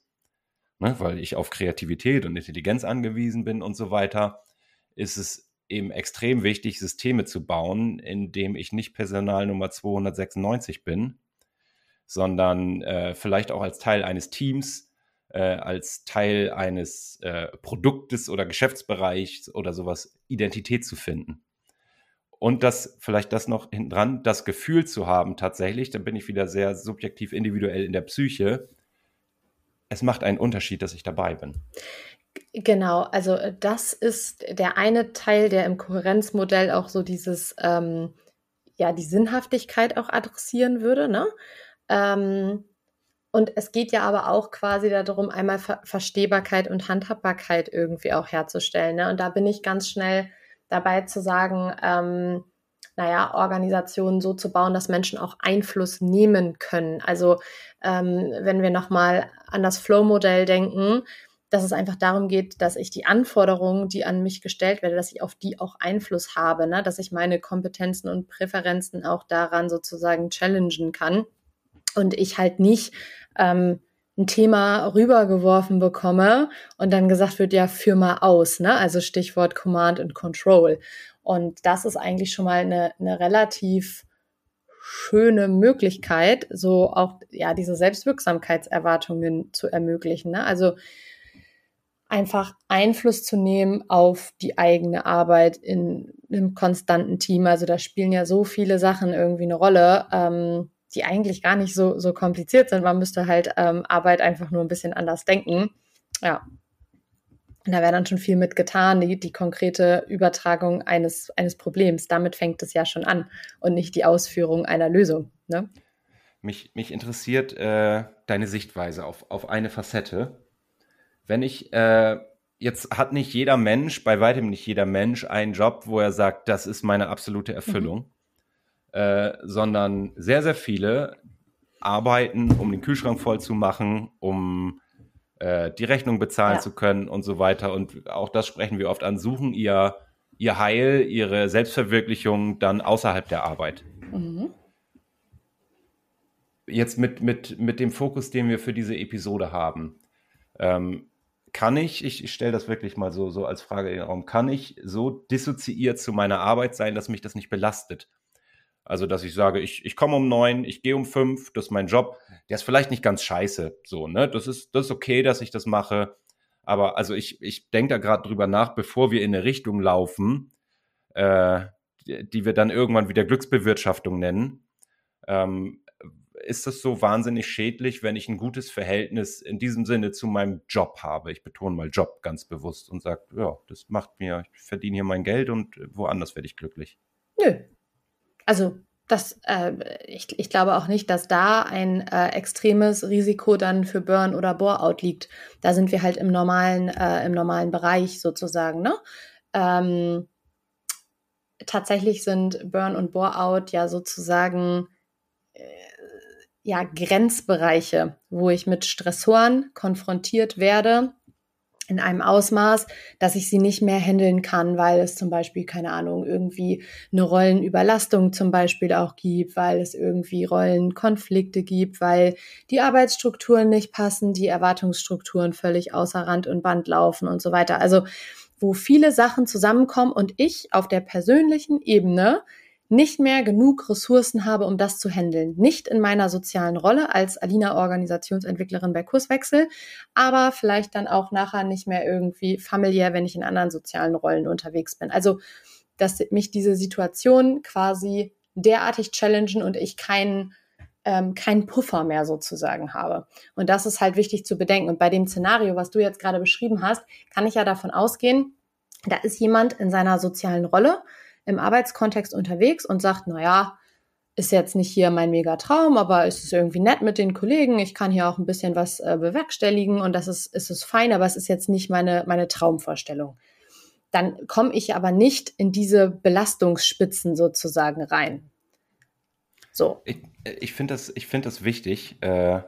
ne, weil ich auf Kreativität und Intelligenz angewiesen bin und so weiter, ist es eben extrem wichtig, Systeme zu bauen, in dem ich nicht Personal Nummer 296 bin, sondern äh, vielleicht auch als Teil eines Teams, äh, als Teil eines äh, Produktes oder Geschäftsbereichs oder sowas Identität zu finden. Und das, vielleicht das noch hinten dran, das Gefühl zu haben tatsächlich, dann bin ich wieder sehr subjektiv individuell in der Psyche. Es macht einen Unterschied, dass ich dabei bin. Genau, also äh, das ist der eine Teil, der im Kohärenzmodell auch so dieses, ähm, ja, die Sinnhaftigkeit auch adressieren würde, ne? Ähm, und es geht ja aber auch quasi darum, einmal Ver Verstehbarkeit und Handhabbarkeit irgendwie auch herzustellen. Ne? Und da bin ich ganz schnell dabei zu sagen, ähm, naja, Organisationen so zu bauen, dass Menschen auch Einfluss nehmen können. Also ähm, wenn wir nochmal an das Flow-Modell denken, dass es einfach darum geht, dass ich die Anforderungen, die an mich gestellt werden, dass ich auf die auch Einfluss habe, ne? dass ich meine Kompetenzen und Präferenzen auch daran sozusagen challengen kann und ich halt nicht ähm, ein Thema rübergeworfen bekomme und dann gesagt wird, ja, führ mal aus, ne? Also Stichwort Command and Control. Und das ist eigentlich schon mal eine, eine relativ schöne Möglichkeit, so auch ja diese Selbstwirksamkeitserwartungen zu ermöglichen. Ne? Also einfach Einfluss zu nehmen auf die eigene Arbeit in einem konstanten Team. Also da spielen ja so viele Sachen irgendwie eine Rolle. Ähm, die eigentlich gar nicht so, so kompliziert sind. Man müsste halt ähm, Arbeit einfach nur ein bisschen anders denken. Ja. Und da wäre dann schon viel mit getan, die, die konkrete Übertragung eines, eines Problems. Damit fängt es ja schon an und nicht die Ausführung einer Lösung. Ne? Mich, mich interessiert äh, deine Sichtweise auf, auf eine Facette. Wenn ich, äh, jetzt hat nicht jeder Mensch, bei weitem nicht jeder Mensch einen Job, wo er sagt, das ist meine absolute Erfüllung. Mhm. Äh, sondern sehr, sehr viele arbeiten, um den Kühlschrank voll zu machen, um äh, die Rechnung bezahlen ja. zu können und so weiter. Und auch das sprechen wir oft an, suchen ihr, ihr Heil, ihre Selbstverwirklichung dann außerhalb der Arbeit. Mhm. Jetzt mit, mit, mit dem Fokus, den wir für diese Episode haben. Ähm, kann ich, ich, ich stelle das wirklich mal so, so als Frage in den Raum, kann ich so dissoziiert zu meiner Arbeit sein, dass mich das nicht belastet? Also, dass ich sage, ich, ich komme um neun, ich gehe um fünf, das ist mein Job. Der ist vielleicht nicht ganz scheiße, so, ne? Das ist, das ist okay, dass ich das mache. Aber also ich, ich denke da gerade drüber nach, bevor wir in eine Richtung laufen, äh, die, wir dann irgendwann wieder Glücksbewirtschaftung nennen. Ähm, ist das so wahnsinnig schädlich, wenn ich ein gutes Verhältnis in diesem Sinne zu meinem Job habe? Ich betone mal Job ganz bewusst und sage, ja, das macht mir, ich verdiene hier mein Geld und woanders werde ich glücklich. Nö, also das, äh, ich, ich glaube auch nicht, dass da ein äh, extremes Risiko dann für Burn oder Bore-out liegt. Da sind wir halt im normalen, äh, im normalen Bereich sozusagen. Ne? Ähm, tatsächlich sind Burn und Bore-out ja sozusagen äh, ja Grenzbereiche, wo ich mit Stressoren konfrontiert werde in einem Ausmaß, dass ich sie nicht mehr handeln kann, weil es zum Beispiel, keine Ahnung, irgendwie eine Rollenüberlastung zum Beispiel auch gibt, weil es irgendwie Rollenkonflikte gibt, weil die Arbeitsstrukturen nicht passen, die Erwartungsstrukturen völlig außer Rand und Band laufen und so weiter. Also wo viele Sachen zusammenkommen und ich auf der persönlichen Ebene nicht mehr genug Ressourcen habe, um das zu handeln. Nicht in meiner sozialen Rolle als Alina Organisationsentwicklerin bei Kurswechsel, aber vielleicht dann auch nachher nicht mehr irgendwie familiär, wenn ich in anderen sozialen Rollen unterwegs bin. Also, dass mich diese Situation quasi derartig challengen und ich keinen ähm, keinen Puffer mehr sozusagen habe. Und das ist halt wichtig zu bedenken. Und bei dem Szenario, was du jetzt gerade beschrieben hast, kann ich ja davon ausgehen, da ist jemand in seiner sozialen Rolle, im Arbeitskontext unterwegs und sagt, na ja, ist jetzt nicht hier mein Megatraum, aber es ist irgendwie nett mit den Kollegen. Ich kann hier auch ein bisschen was äh, bewerkstelligen und das ist, ist es fein, aber es ist jetzt nicht meine, meine Traumvorstellung. Dann komme ich aber nicht in diese Belastungsspitzen sozusagen rein. So. Ich, ich finde das, find das wichtig, äh,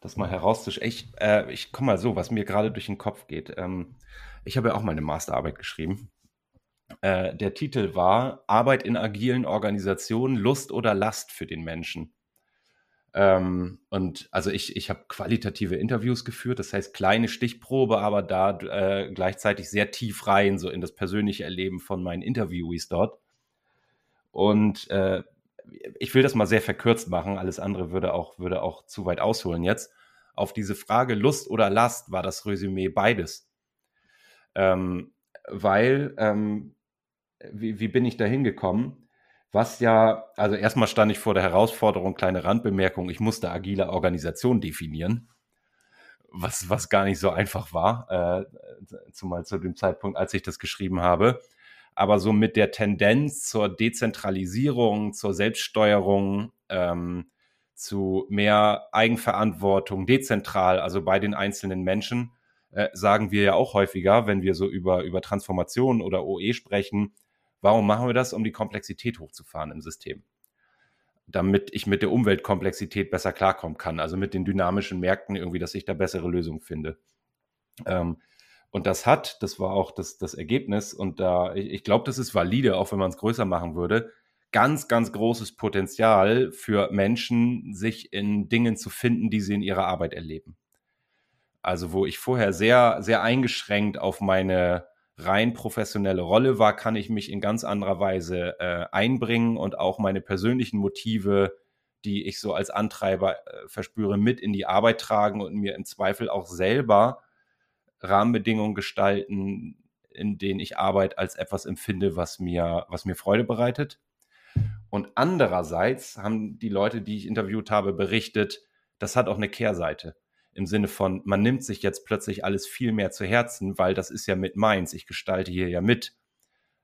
das mal herauszustellen. Ich, äh, ich komme mal so, was mir gerade durch den Kopf geht. Ähm, ich habe ja auch meine Masterarbeit geschrieben äh, der Titel war Arbeit in agilen Organisationen, Lust oder Last für den Menschen. Ähm, und also ich, ich habe qualitative Interviews geführt, das heißt kleine Stichprobe, aber da äh, gleichzeitig sehr tief rein, so in das persönliche Erleben von meinen Interviewees dort. Und äh, ich will das mal sehr verkürzt machen, alles andere würde auch, würde auch zu weit ausholen jetzt. Auf diese Frage Lust oder Last war das Resümee beides. Ähm, weil ähm, wie, wie bin ich da hingekommen? Was ja, also erstmal stand ich vor der Herausforderung, kleine Randbemerkung, ich musste agile Organisation definieren, was, was gar nicht so einfach war, äh, zumal zu dem Zeitpunkt, als ich das geschrieben habe. Aber so mit der Tendenz zur Dezentralisierung, zur Selbststeuerung, ähm, zu mehr Eigenverantwortung, dezentral, also bei den einzelnen Menschen, äh, sagen wir ja auch häufiger, wenn wir so über, über Transformation oder OE sprechen, Warum machen wir das? Um die Komplexität hochzufahren im System. Damit ich mit der Umweltkomplexität besser klarkommen kann. Also mit den dynamischen Märkten irgendwie, dass ich da bessere Lösungen finde. Ähm, und das hat, das war auch das, das Ergebnis. Und da, ich, ich glaube, das ist valide, auch wenn man es größer machen würde. Ganz, ganz großes Potenzial für Menschen, sich in Dingen zu finden, die sie in ihrer Arbeit erleben. Also, wo ich vorher sehr, sehr eingeschränkt auf meine rein professionelle Rolle war, kann ich mich in ganz anderer Weise äh, einbringen und auch meine persönlichen Motive, die ich so als Antreiber äh, verspüre, mit in die Arbeit tragen und mir im Zweifel auch selber Rahmenbedingungen gestalten, in denen ich Arbeit als etwas empfinde, was mir, was mir Freude bereitet. Und andererseits haben die Leute, die ich interviewt habe, berichtet, das hat auch eine Kehrseite im Sinne von, man nimmt sich jetzt plötzlich alles viel mehr zu Herzen, weil das ist ja mit meins, ich gestalte hier ja mit.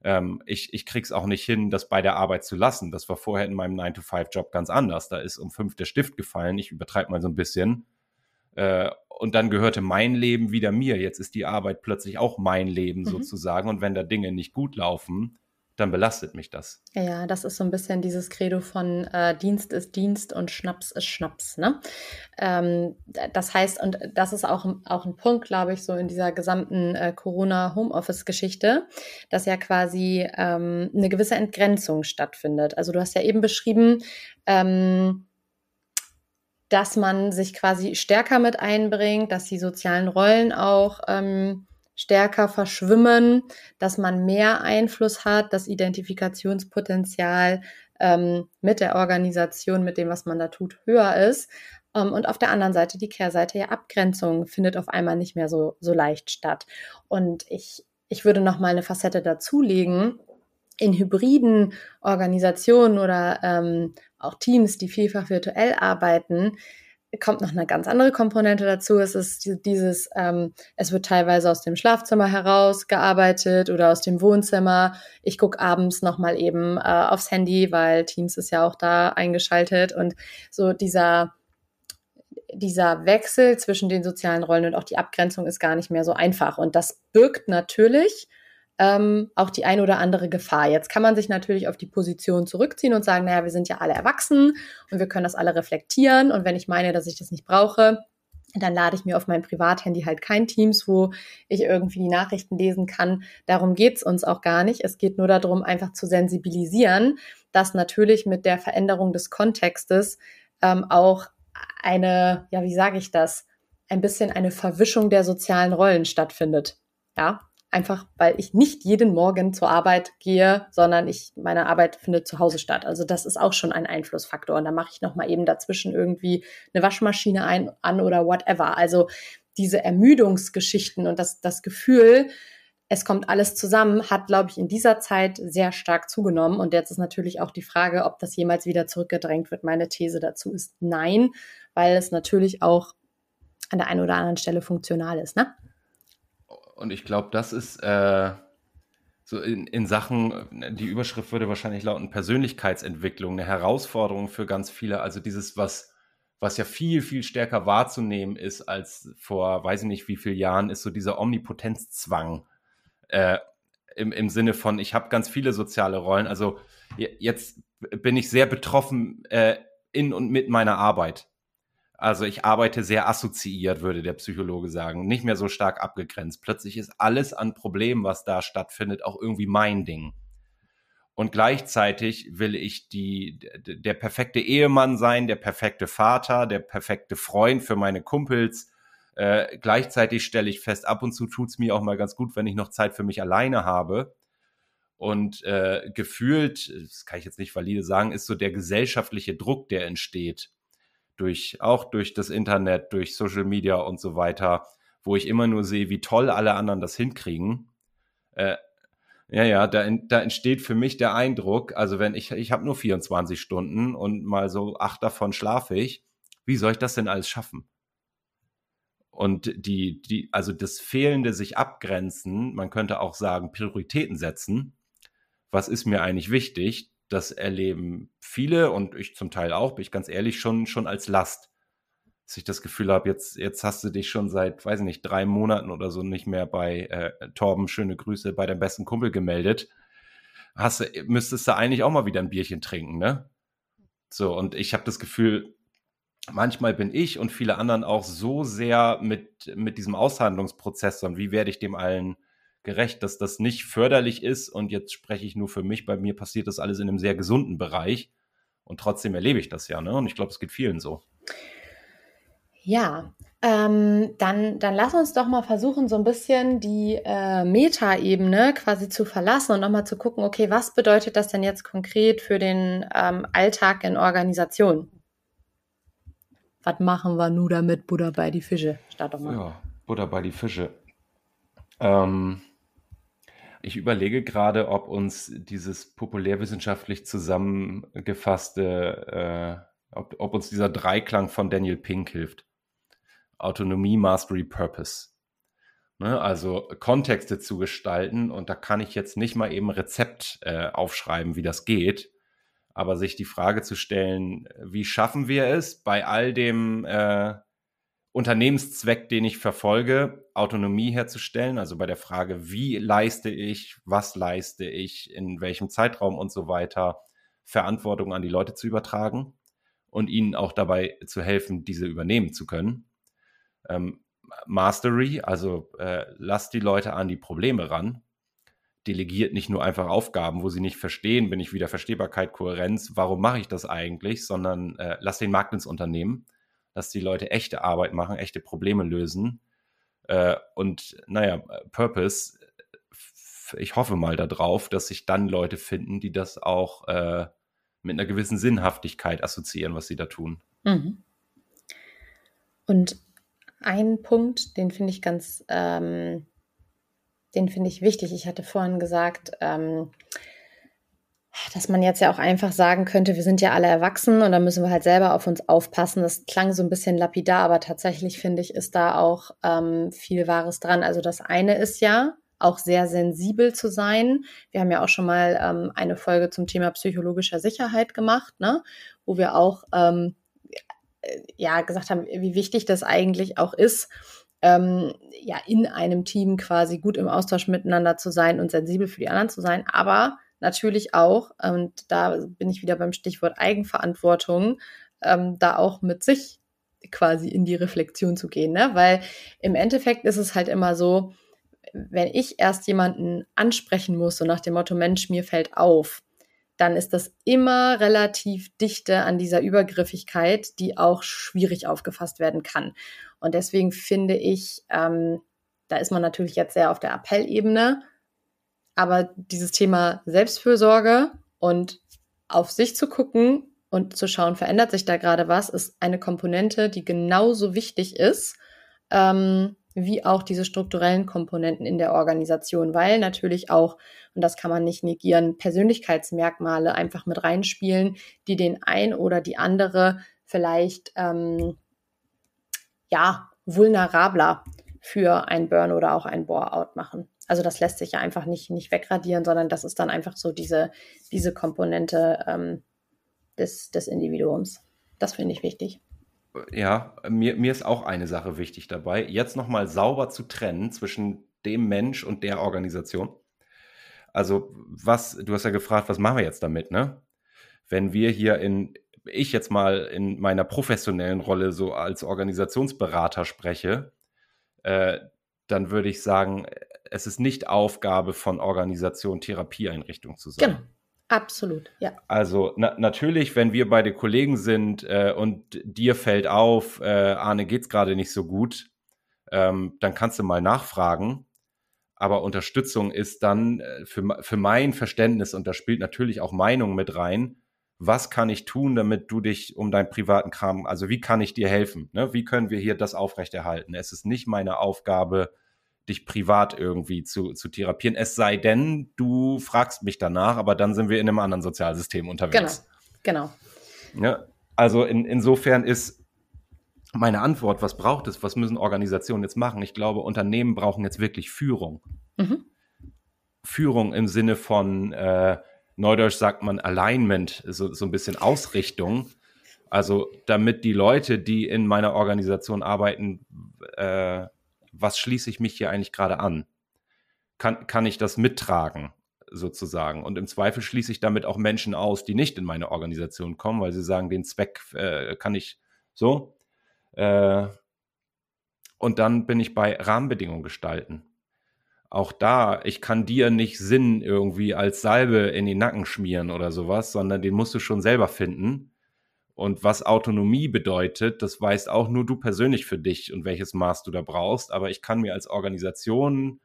Ähm, ich, ich krieg's auch nicht hin, das bei der Arbeit zu lassen. Das war vorher in meinem 9-to-5-Job ganz anders. Da ist um fünf der Stift gefallen, ich übertreibe mal so ein bisschen. Äh, und dann gehörte mein Leben wieder mir. Jetzt ist die Arbeit plötzlich auch mein Leben mhm. sozusagen. Und wenn da Dinge nicht gut laufen, dann belastet mich das. Ja, das ist so ein bisschen dieses Credo von äh, Dienst ist Dienst und Schnaps ist Schnaps. Ne? Ähm, das heißt, und das ist auch, auch ein Punkt, glaube ich, so in dieser gesamten äh, Corona-Homeoffice-Geschichte, dass ja quasi ähm, eine gewisse Entgrenzung stattfindet. Also du hast ja eben beschrieben, ähm, dass man sich quasi stärker mit einbringt, dass die sozialen Rollen auch ähm, stärker verschwimmen, dass man mehr Einfluss hat, das Identifikationspotenzial ähm, mit der Organisation, mit dem, was man da tut, höher ist. Ähm, und auf der anderen Seite die Kehrseite, ja, Abgrenzung findet auf einmal nicht mehr so, so leicht statt. Und ich, ich würde noch mal eine Facette dazulegen. In hybriden Organisationen oder ähm, auch Teams, die vielfach virtuell arbeiten, kommt noch eine ganz andere Komponente dazu. Es ist dieses, ähm, es wird teilweise aus dem Schlafzimmer heraus gearbeitet oder aus dem Wohnzimmer. Ich gucke abends nochmal eben äh, aufs Handy, weil Teams ist ja auch da eingeschaltet. Und so dieser, dieser Wechsel zwischen den sozialen Rollen und auch die Abgrenzung ist gar nicht mehr so einfach. Und das birgt natürlich ähm, auch die ein oder andere Gefahr. Jetzt kann man sich natürlich auf die Position zurückziehen und sagen, naja, wir sind ja alle erwachsen und wir können das alle reflektieren. Und wenn ich meine, dass ich das nicht brauche, dann lade ich mir auf mein Privathandy halt kein Teams, wo ich irgendwie die Nachrichten lesen kann. Darum geht's uns auch gar nicht. Es geht nur darum, einfach zu sensibilisieren, dass natürlich mit der Veränderung des Kontextes ähm, auch eine, ja, wie sage ich das, ein bisschen eine Verwischung der sozialen Rollen stattfindet. Ja, einfach weil ich nicht jeden Morgen zur Arbeit gehe, sondern ich meine Arbeit findet zu Hause statt. Also das ist auch schon ein Einflussfaktor und da mache ich noch mal eben dazwischen irgendwie eine Waschmaschine ein an oder whatever. Also diese Ermüdungsgeschichten und das das Gefühl, es kommt alles zusammen, hat, glaube ich, in dieser Zeit sehr stark zugenommen. Und jetzt ist natürlich auch die Frage, ob das jemals wieder zurückgedrängt wird. Meine These dazu ist nein, weil es natürlich auch an der einen oder anderen Stelle funktional ist. Ne? Und ich glaube, das ist äh, so in, in Sachen, die Überschrift würde wahrscheinlich lauten Persönlichkeitsentwicklung, eine Herausforderung für ganz viele. Also dieses, was, was ja viel, viel stärker wahrzunehmen ist als vor, weiß ich nicht wie vielen Jahren, ist so dieser Omnipotenzzwang. Äh, im, Im Sinne von, ich habe ganz viele soziale Rollen. Also jetzt bin ich sehr betroffen äh, in und mit meiner Arbeit. Also ich arbeite sehr assoziiert, würde der Psychologe sagen, nicht mehr so stark abgegrenzt. Plötzlich ist alles an Problemen, was da stattfindet, auch irgendwie mein Ding. Und gleichzeitig will ich die, der perfekte Ehemann sein, der perfekte Vater, der perfekte Freund für meine Kumpels. Äh, gleichzeitig stelle ich fest, ab und zu tut's mir auch mal ganz gut, wenn ich noch Zeit für mich alleine habe. Und äh, gefühlt, das kann ich jetzt nicht valide sagen, ist so der gesellschaftliche Druck, der entsteht durch, auch durch das Internet, durch Social Media und so weiter, wo ich immer nur sehe, wie toll alle anderen das hinkriegen. Äh, ja, ja, da, da entsteht für mich der Eindruck, also wenn ich, ich habe nur 24 Stunden und mal so acht davon schlafe ich, wie soll ich das denn alles schaffen? Und die, die, also das fehlende sich abgrenzen, man könnte auch sagen, Prioritäten setzen. Was ist mir eigentlich wichtig? Das erleben viele und ich zum Teil auch, bin ich ganz ehrlich, schon, schon als Last. Dass ich das Gefühl habe, jetzt, jetzt hast du dich schon seit, weiß ich nicht, drei Monaten oder so nicht mehr bei äh, Torben, schöne Grüße, bei deinem besten Kumpel gemeldet. Hast müsstest du eigentlich auch mal wieder ein Bierchen trinken, ne? So, und ich habe das Gefühl, manchmal bin ich und viele anderen auch so sehr mit, mit diesem Aushandlungsprozess und wie werde ich dem allen gerecht, dass das nicht förderlich ist. Und jetzt spreche ich nur für mich. Bei mir passiert das alles in einem sehr gesunden Bereich. Und trotzdem erlebe ich das ja. Ne? Und ich glaube, es geht vielen so. Ja, ähm, dann, dann lass uns doch mal versuchen, so ein bisschen die äh, Meta-Ebene quasi zu verlassen und nochmal zu gucken, okay, was bedeutet das denn jetzt konkret für den ähm, Alltag in Organisationen? Was machen wir nun damit Buddha bei die Fische? Start doch mal. Ja, Buddha bei die Fische. Ähm, ich überlege gerade, ob uns dieses populärwissenschaftlich zusammengefasste, äh, ob, ob uns dieser Dreiklang von Daniel Pink hilft. Autonomie, Mastery, Purpose. Ne, also Kontexte zu gestalten und da kann ich jetzt nicht mal eben Rezept äh, aufschreiben, wie das geht, aber sich die Frage zu stellen, wie schaffen wir es bei all dem äh, Unternehmenszweck, den ich verfolge, Autonomie herzustellen, also bei der Frage, wie leiste ich, was leiste ich, in welchem Zeitraum und so weiter, Verantwortung an die Leute zu übertragen und ihnen auch dabei zu helfen, diese übernehmen zu können. Ähm, Mastery, also äh, lasst die Leute an die Probleme ran. Delegiert nicht nur einfach Aufgaben, wo sie nicht verstehen, bin ich wieder Verstehbarkeit, Kohärenz, warum mache ich das eigentlich, sondern äh, lasst den Markt ins Unternehmen dass die Leute echte Arbeit machen, echte Probleme lösen. Äh, und naja, Purpose, ich hoffe mal darauf, dass sich dann Leute finden, die das auch äh, mit einer gewissen Sinnhaftigkeit assoziieren, was sie da tun. Mhm. Und ein Punkt, den finde ich ganz, ähm, den finde ich wichtig. Ich hatte vorhin gesagt, ähm, dass man jetzt ja auch einfach sagen könnte, wir sind ja alle erwachsen und da müssen wir halt selber auf uns aufpassen. Das klang so ein bisschen lapidar, aber tatsächlich finde ich, ist da auch ähm, viel Wahres dran. Also das eine ist ja, auch sehr sensibel zu sein. Wir haben ja auch schon mal ähm, eine Folge zum Thema psychologischer Sicherheit gemacht, ne? wo wir auch ähm, ja gesagt haben, wie wichtig das eigentlich auch ist, ähm, ja in einem Team quasi gut im Austausch miteinander zu sein und sensibel für die anderen zu sein, aber natürlich auch, und da bin ich wieder beim Stichwort Eigenverantwortung, ähm, da auch mit sich quasi in die Reflexion zu gehen, ne? Weil im Endeffekt ist es halt immer so, wenn ich erst jemanden ansprechen muss, so nach dem Motto, Mensch, mir fällt auf, dann ist das immer relativ dichte an dieser Übergriffigkeit, die auch schwierig aufgefasst werden kann. Und deswegen finde ich, ähm, da ist man natürlich jetzt sehr auf der Appellebene, aber dieses Thema Selbstfürsorge und auf sich zu gucken und zu schauen, verändert sich da gerade was, ist eine Komponente, die genauso wichtig ist, ähm, wie auch diese strukturellen Komponenten in der Organisation, weil natürlich auch, und das kann man nicht negieren, Persönlichkeitsmerkmale einfach mit reinspielen, die den ein oder die andere vielleicht ähm, ja vulnerabler für ein Burn oder auch ein Bore-out machen. Also das lässt sich ja einfach nicht, nicht wegradieren, sondern das ist dann einfach so diese, diese Komponente ähm, des, des Individuums. Das finde ich wichtig. Ja, mir, mir ist auch eine Sache wichtig dabei, jetzt nochmal sauber zu trennen zwischen dem Mensch und der Organisation. Also, was, du hast ja gefragt, was machen wir jetzt damit, ne? Wenn wir hier in, ich jetzt mal in meiner professionellen Rolle so als Organisationsberater spreche, äh, dann würde ich sagen, es ist nicht Aufgabe von Organisation, Therapieeinrichtung zu sein. Genau. Absolut, ja. Also na, natürlich, wenn wir beide Kollegen sind äh, und dir fällt auf, äh, Arne geht's gerade nicht so gut, ähm, dann kannst du mal nachfragen. Aber Unterstützung ist dann äh, für, für mein Verständnis, und da spielt natürlich auch Meinung mit rein, was kann ich tun, damit du dich um deinen privaten Kram, also wie kann ich dir helfen? Ne? Wie können wir hier das aufrechterhalten? Es ist nicht meine Aufgabe, dich privat irgendwie zu, zu therapieren. Es sei denn, du fragst mich danach, aber dann sind wir in einem anderen Sozialsystem unterwegs. Genau, genau. Ja, also in, insofern ist meine Antwort, was braucht es, was müssen Organisationen jetzt machen? Ich glaube, Unternehmen brauchen jetzt wirklich Führung. Mhm. Führung im Sinne von, äh, Neudeutsch sagt man Alignment, so, so ein bisschen Ausrichtung. Also damit die Leute, die in meiner Organisation arbeiten, äh, was schließe ich mich hier eigentlich gerade an? Kann, kann ich das mittragen, sozusagen? Und im Zweifel schließe ich damit auch Menschen aus, die nicht in meine Organisation kommen, weil sie sagen, den Zweck äh, kann ich so. Äh, und dann bin ich bei Rahmenbedingungen gestalten. Auch da, ich kann dir nicht Sinn irgendwie als Salbe in den Nacken schmieren oder sowas, sondern den musst du schon selber finden. Und was Autonomie bedeutet, das weißt auch nur du persönlich für dich und welches Maß du da brauchst. Aber ich kann mir als Organisation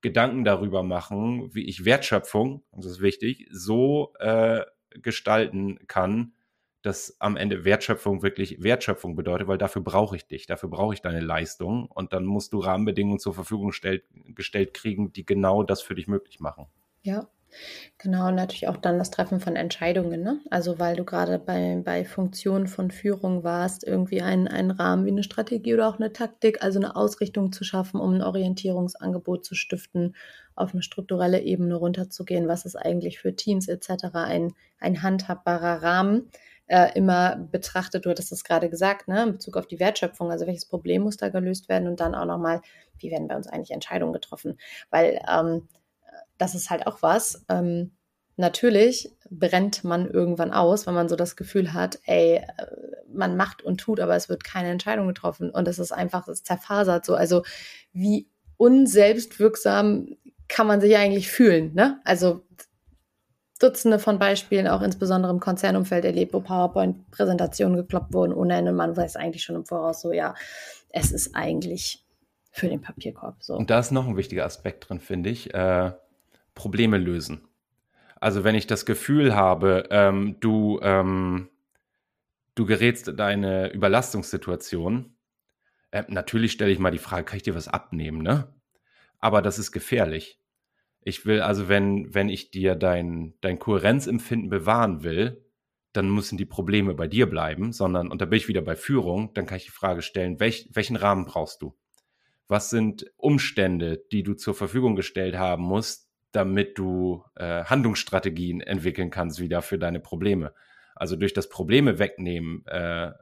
Gedanken darüber machen, wie ich Wertschöpfung, das ist wichtig, so äh, gestalten kann, dass am Ende Wertschöpfung wirklich Wertschöpfung bedeutet, weil dafür brauche ich dich, dafür brauche ich deine Leistung und dann musst du Rahmenbedingungen zur Verfügung stellt, gestellt kriegen, die genau das für dich möglich machen. Ja, Genau, und natürlich auch dann das Treffen von Entscheidungen. Ne? Also weil du gerade bei, bei Funktionen von Führung warst, irgendwie einen, einen Rahmen wie eine Strategie oder auch eine Taktik, also eine Ausrichtung zu schaffen, um ein Orientierungsangebot zu stiften, auf eine strukturelle Ebene runterzugehen, was ist eigentlich für Teams etc. ein, ein handhabbarer Rahmen. Äh, immer betrachtet, du hattest es gerade gesagt, ne, in Bezug auf die Wertschöpfung, also welches Problem muss da gelöst werden und dann auch nochmal, wie werden bei uns eigentlich Entscheidungen getroffen? Weil ähm, das ist halt auch was. Ähm, natürlich brennt man irgendwann aus, wenn man so das Gefühl hat, ey, äh, man macht und tut, aber es wird keine Entscheidung getroffen und es ist einfach, es zerfasert so. Also wie unselbstwirksam kann man sich eigentlich fühlen, ne? Also Dutzende von Beispielen, auch insbesondere im Konzernumfeld erlebt, wo PowerPoint-Präsentationen gekloppt wurden ohne Ende. Man weiß eigentlich schon im Voraus so, ja, es ist eigentlich für den Papierkorb. So. Und da ist noch ein wichtiger Aspekt drin, finde ich. Äh, Probleme lösen. Also wenn ich das Gefühl habe, ähm, du, ähm, du gerätst in eine Überlastungssituation, äh, natürlich stelle ich mal die Frage, kann ich dir was abnehmen, ne? Aber das ist gefährlich. Ich will also, wenn, wenn ich dir dein, dein Kohärenzempfinden bewahren will, dann müssen die Probleme bei dir bleiben, sondern, und da bin ich wieder bei Führung, dann kann ich die Frage stellen, welch, welchen Rahmen brauchst du? Was sind Umstände, die du zur Verfügung gestellt haben musst, damit du äh, Handlungsstrategien entwickeln kannst wieder für deine Probleme? Also durch das Probleme wegnehmen äh,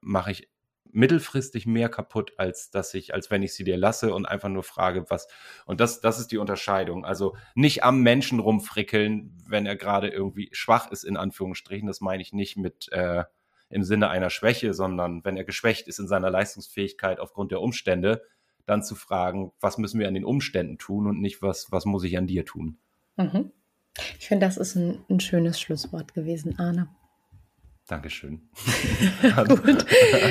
mache ich mittelfristig mehr kaputt, als dass ich, als wenn ich sie dir lasse und einfach nur frage, was. Und das, das ist die Unterscheidung. Also nicht am Menschen rumfrickeln, wenn er gerade irgendwie schwach ist, in Anführungsstrichen. Das meine ich nicht mit äh, im Sinne einer Schwäche, sondern wenn er geschwächt ist in seiner Leistungsfähigkeit aufgrund der Umstände, dann zu fragen, was müssen wir an den Umständen tun und nicht, was, was muss ich an dir tun. Mhm. Ich finde, das ist ein, ein schönes Schlusswort gewesen, Arne. Dankeschön. Gut,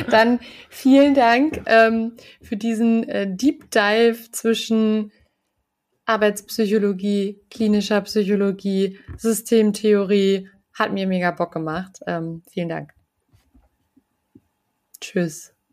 dann vielen Dank ähm, für diesen äh, Deep Dive zwischen Arbeitspsychologie, klinischer Psychologie, Systemtheorie. Hat mir mega Bock gemacht. Ähm, vielen Dank. Tschüss.